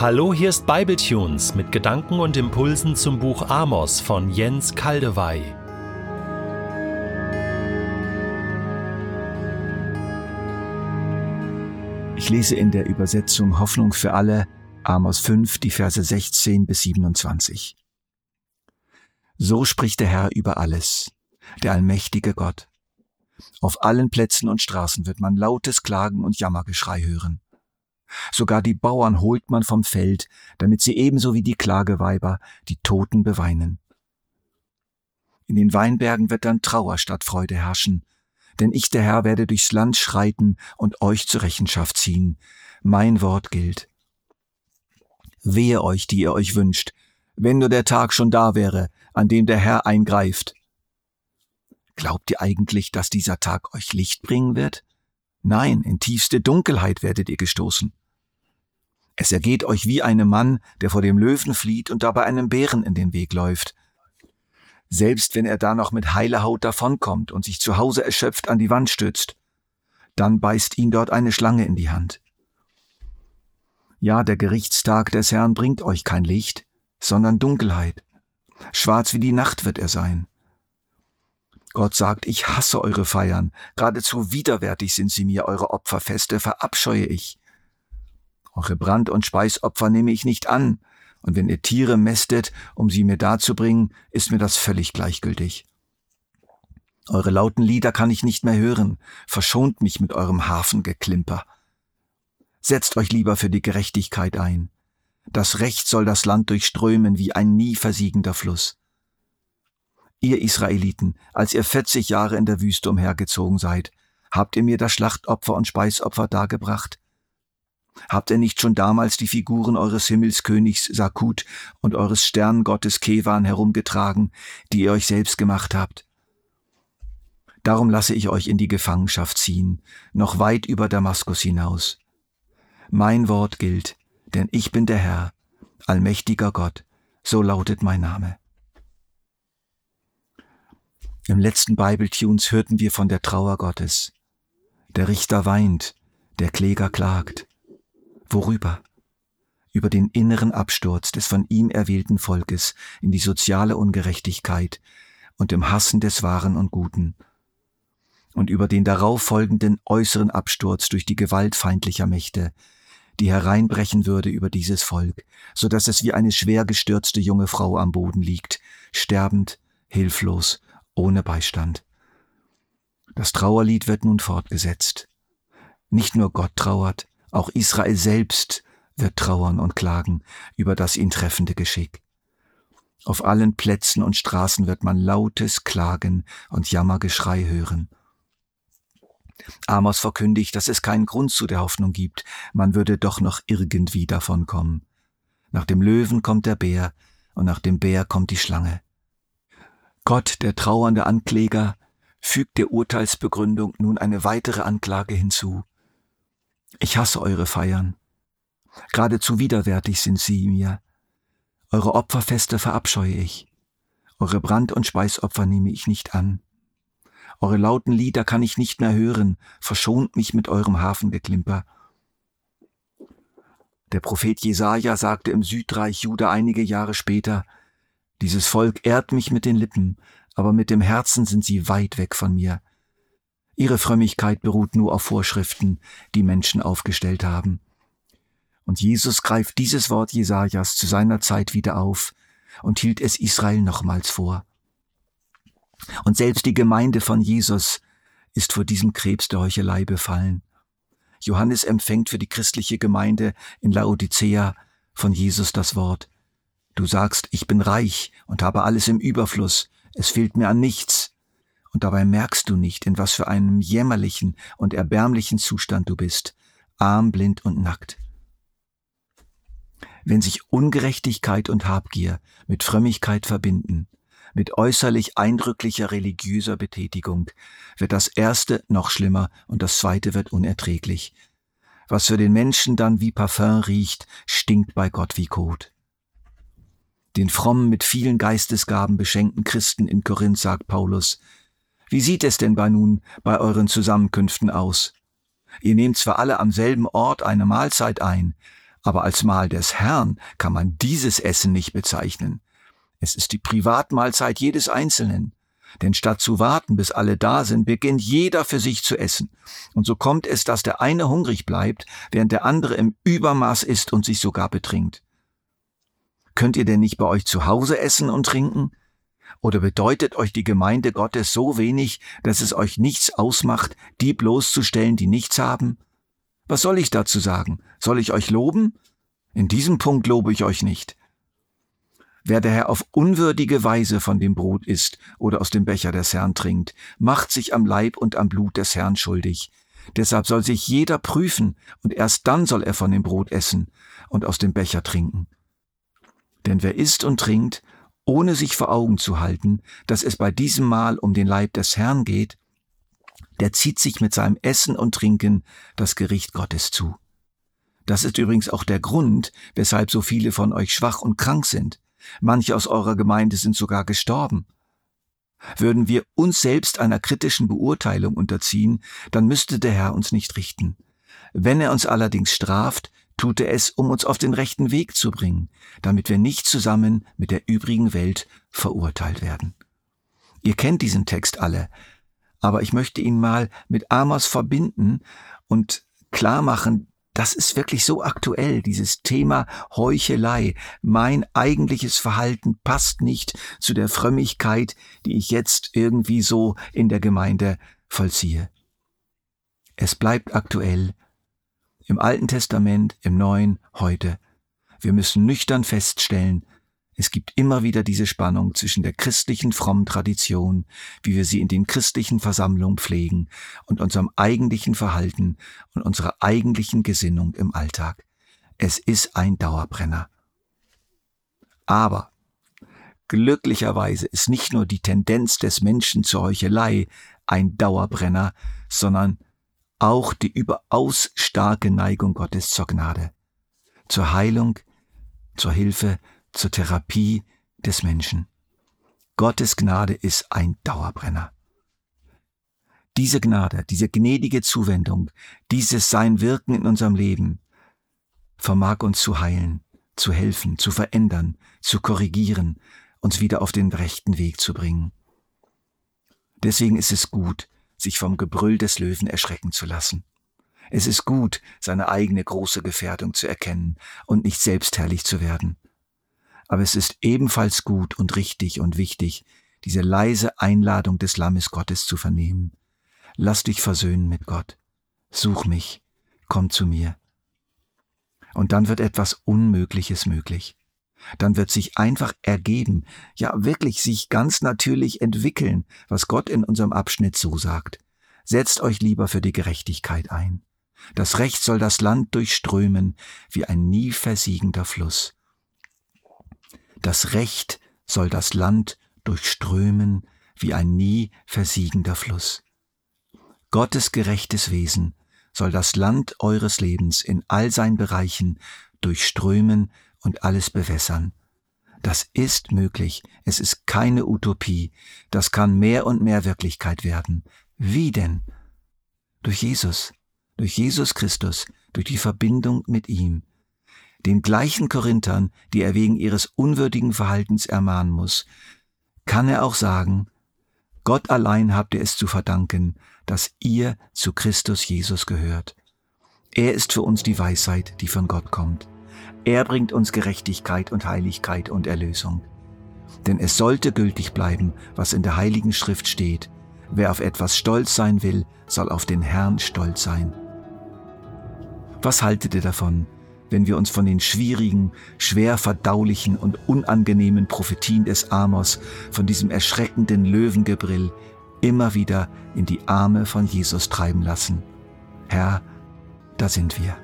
Hallo, hier ist Bibletunes mit Gedanken und Impulsen zum Buch Amos von Jens Kaldewey. Ich lese in der Übersetzung Hoffnung für alle Amos 5, die Verse 16 bis 27. So spricht der Herr über alles, der allmächtige Gott. Auf allen Plätzen und Straßen wird man lautes Klagen und Jammergeschrei hören. Sogar die Bauern holt man vom Feld, damit sie ebenso wie die Klageweiber die Toten beweinen. In den Weinbergen wird dann Trauer statt Freude herrschen, denn ich, der Herr, werde durchs Land schreiten und euch zur Rechenschaft ziehen. Mein Wort gilt. Wehe euch, die ihr euch wünscht, wenn nur der Tag schon da wäre, an dem der Herr eingreift. Glaubt ihr eigentlich, dass dieser Tag euch Licht bringen wird? Nein, in tiefste Dunkelheit werdet ihr gestoßen. Es ergeht euch wie einem Mann, der vor dem Löwen flieht und dabei einem Bären in den Weg läuft. Selbst wenn er da noch mit heiler Haut davonkommt und sich zu Hause erschöpft an die Wand stützt, dann beißt ihn dort eine Schlange in die Hand. Ja, der Gerichtstag des Herrn bringt euch kein Licht, sondern Dunkelheit. Schwarz wie die Nacht wird er sein. Gott sagt, ich hasse eure Feiern, geradezu widerwärtig sind sie mir, eure Opferfeste verabscheue ich. Eure Brand- und Speisopfer nehme ich nicht an, und wenn ihr Tiere mästet, um sie mir darzubringen, ist mir das völlig gleichgültig. Eure lauten Lieder kann ich nicht mehr hören, verschont mich mit eurem Hafengeklimper. Setzt euch lieber für die Gerechtigkeit ein. Das Recht soll das Land durchströmen wie ein nie versiegender Fluss. Ihr Israeliten, als ihr 40 Jahre in der Wüste umhergezogen seid, habt ihr mir das Schlachtopfer und Speisopfer dargebracht? Habt ihr nicht schon damals die Figuren eures Himmelskönigs Sakut und eures Sterngottes Kevan herumgetragen, die ihr euch selbst gemacht habt? Darum lasse ich euch in die Gefangenschaft ziehen, noch weit über Damaskus hinaus. Mein Wort gilt, denn ich bin der Herr, allmächtiger Gott, so lautet mein Name. Im letzten Bible-Tunes hörten wir von der Trauer Gottes. Der Richter weint, der Kläger klagt. Worüber? Über den inneren Absturz des von ihm erwählten Volkes in die soziale Ungerechtigkeit und im Hassen des Wahren und Guten. Und über den darauf folgenden äußeren Absturz durch die Gewalt feindlicher Mächte, die hereinbrechen würde über dieses Volk, so dass es wie eine schwer gestürzte junge Frau am Boden liegt, sterbend, hilflos ohne Beistand. Das Trauerlied wird nun fortgesetzt. Nicht nur Gott trauert, auch Israel selbst wird trauern und klagen über das ihn treffende Geschick. Auf allen Plätzen und Straßen wird man lautes Klagen und Jammergeschrei hören. Amos verkündigt, dass es keinen Grund zu der Hoffnung gibt, man würde doch noch irgendwie davonkommen. Nach dem Löwen kommt der Bär und nach dem Bär kommt die Schlange. Gott, der trauernde Ankläger, fügt der Urteilsbegründung nun eine weitere Anklage hinzu. Ich hasse eure Feiern. Geradezu widerwärtig sind sie mir. Eure Opferfeste verabscheue ich. Eure Brand- und Speisopfer nehme ich nicht an. Eure lauten Lieder kann ich nicht mehr hören, verschont mich mit eurem Hafengeklimper. Der Prophet Jesaja sagte im Südreich Juda einige Jahre später, dieses Volk ehrt mich mit den Lippen, aber mit dem Herzen sind sie weit weg von mir. Ihre Frömmigkeit beruht nur auf Vorschriften, die Menschen aufgestellt haben. Und Jesus greift dieses Wort Jesajas zu seiner Zeit wieder auf und hielt es Israel nochmals vor. Und selbst die Gemeinde von Jesus ist vor diesem Krebs der Heuchelei befallen. Johannes empfängt für die christliche Gemeinde in Laodicea von Jesus das Wort. Du sagst, ich bin reich und habe alles im Überfluss, es fehlt mir an nichts. Und dabei merkst du nicht, in was für einem jämmerlichen und erbärmlichen Zustand du bist, arm, blind und nackt. Wenn sich Ungerechtigkeit und Habgier mit Frömmigkeit verbinden, mit äußerlich eindrücklicher religiöser Betätigung, wird das erste noch schlimmer und das zweite wird unerträglich. Was für den Menschen dann wie Parfum riecht, stinkt bei Gott wie Kot. Den frommen, mit vielen Geistesgaben beschenkten Christen in Korinth sagt Paulus, wie sieht es denn bei nun bei euren Zusammenkünften aus? Ihr nehmt zwar alle am selben Ort eine Mahlzeit ein, Aber als Mahl des Herrn kann man dieses Essen nicht bezeichnen. Es ist die Privatmahlzeit jedes Einzelnen. Denn statt zu warten, bis alle da sind, beginnt jeder für sich zu essen. Und so kommt es, dass der eine hungrig bleibt, während der andere im Übermaß isst und sich sogar betrinkt. Könnt ihr denn nicht bei euch zu Hause essen und trinken? Oder bedeutet euch die Gemeinde Gottes so wenig, dass es euch nichts ausmacht, die bloßzustellen, die nichts haben? Was soll ich dazu sagen? Soll ich euch loben? In diesem Punkt lobe ich euch nicht. Wer daher auf unwürdige Weise von dem Brot isst oder aus dem Becher des Herrn trinkt, macht sich am Leib und am Blut des Herrn schuldig. Deshalb soll sich jeder prüfen, und erst dann soll er von dem Brot essen und aus dem Becher trinken. Denn wer isst und trinkt, ohne sich vor Augen zu halten, dass es bei diesem Mahl um den Leib des Herrn geht, der zieht sich mit seinem Essen und Trinken das Gericht Gottes zu. Das ist übrigens auch der Grund, weshalb so viele von euch schwach und krank sind. Manche aus eurer Gemeinde sind sogar gestorben. Würden wir uns selbst einer kritischen Beurteilung unterziehen, dann müsste der Herr uns nicht richten. Wenn er uns allerdings straft, tut er es, um uns auf den rechten Weg zu bringen, damit wir nicht zusammen mit der übrigen Welt verurteilt werden. Ihr kennt diesen Text alle, aber ich möchte ihn mal mit Amos verbinden und klar machen, das ist wirklich so aktuell, dieses Thema Heuchelei. Mein eigentliches Verhalten passt nicht zu der Frömmigkeit, die ich jetzt irgendwie so in der Gemeinde vollziehe. Es bleibt aktuell. Im Alten Testament, im Neuen, heute. Wir müssen nüchtern feststellen, es gibt immer wieder diese Spannung zwischen der christlichen frommen Tradition, wie wir sie in den christlichen Versammlungen pflegen, und unserem eigentlichen Verhalten und unserer eigentlichen Gesinnung im Alltag. Es ist ein Dauerbrenner. Aber glücklicherweise ist nicht nur die Tendenz des Menschen zur Heuchelei ein Dauerbrenner, sondern auch die überaus starke Neigung Gottes zur Gnade, zur Heilung, zur Hilfe zur Therapie des Menschen. Gottes Gnade ist ein Dauerbrenner. Diese Gnade, diese gnädige Zuwendung, dieses sein Wirken in unserem Leben vermag uns zu heilen, zu helfen, zu verändern, zu korrigieren, uns wieder auf den rechten Weg zu bringen. Deswegen ist es gut, sich vom Gebrüll des Löwen erschrecken zu lassen. Es ist gut, seine eigene große Gefährdung zu erkennen und nicht selbstherrlich zu werden. Aber es ist ebenfalls gut und richtig und wichtig, diese leise Einladung des Lammes Gottes zu vernehmen. Lass dich versöhnen mit Gott. Such mich. Komm zu mir. Und dann wird etwas Unmögliches möglich. Dann wird sich einfach ergeben, ja wirklich sich ganz natürlich entwickeln, was Gott in unserem Abschnitt so sagt. Setzt euch lieber für die Gerechtigkeit ein. Das Recht soll das Land durchströmen wie ein nie versiegender Fluss. Das Recht soll das Land durchströmen wie ein nie versiegender Fluss. Gottes gerechtes Wesen soll das Land eures Lebens in all seinen Bereichen durchströmen und alles bewässern. Das ist möglich, es ist keine Utopie, das kann mehr und mehr Wirklichkeit werden. Wie denn? Durch Jesus, durch Jesus Christus, durch die Verbindung mit ihm den gleichen Korinthern, die er wegen ihres unwürdigen Verhaltens ermahnen muss, kann er auch sagen, Gott allein habt ihr es zu verdanken, dass ihr zu Christus Jesus gehört. Er ist für uns die Weisheit, die von Gott kommt. Er bringt uns Gerechtigkeit und Heiligkeit und Erlösung. Denn es sollte gültig bleiben, was in der Heiligen Schrift steht. Wer auf etwas stolz sein will, soll auf den Herrn stolz sein. Was haltet ihr davon, wenn wir uns von den schwierigen, schwer verdaulichen und unangenehmen Prophetien des Amos, von diesem erschreckenden Löwengebrill, immer wieder in die Arme von Jesus treiben lassen. Herr, da sind wir.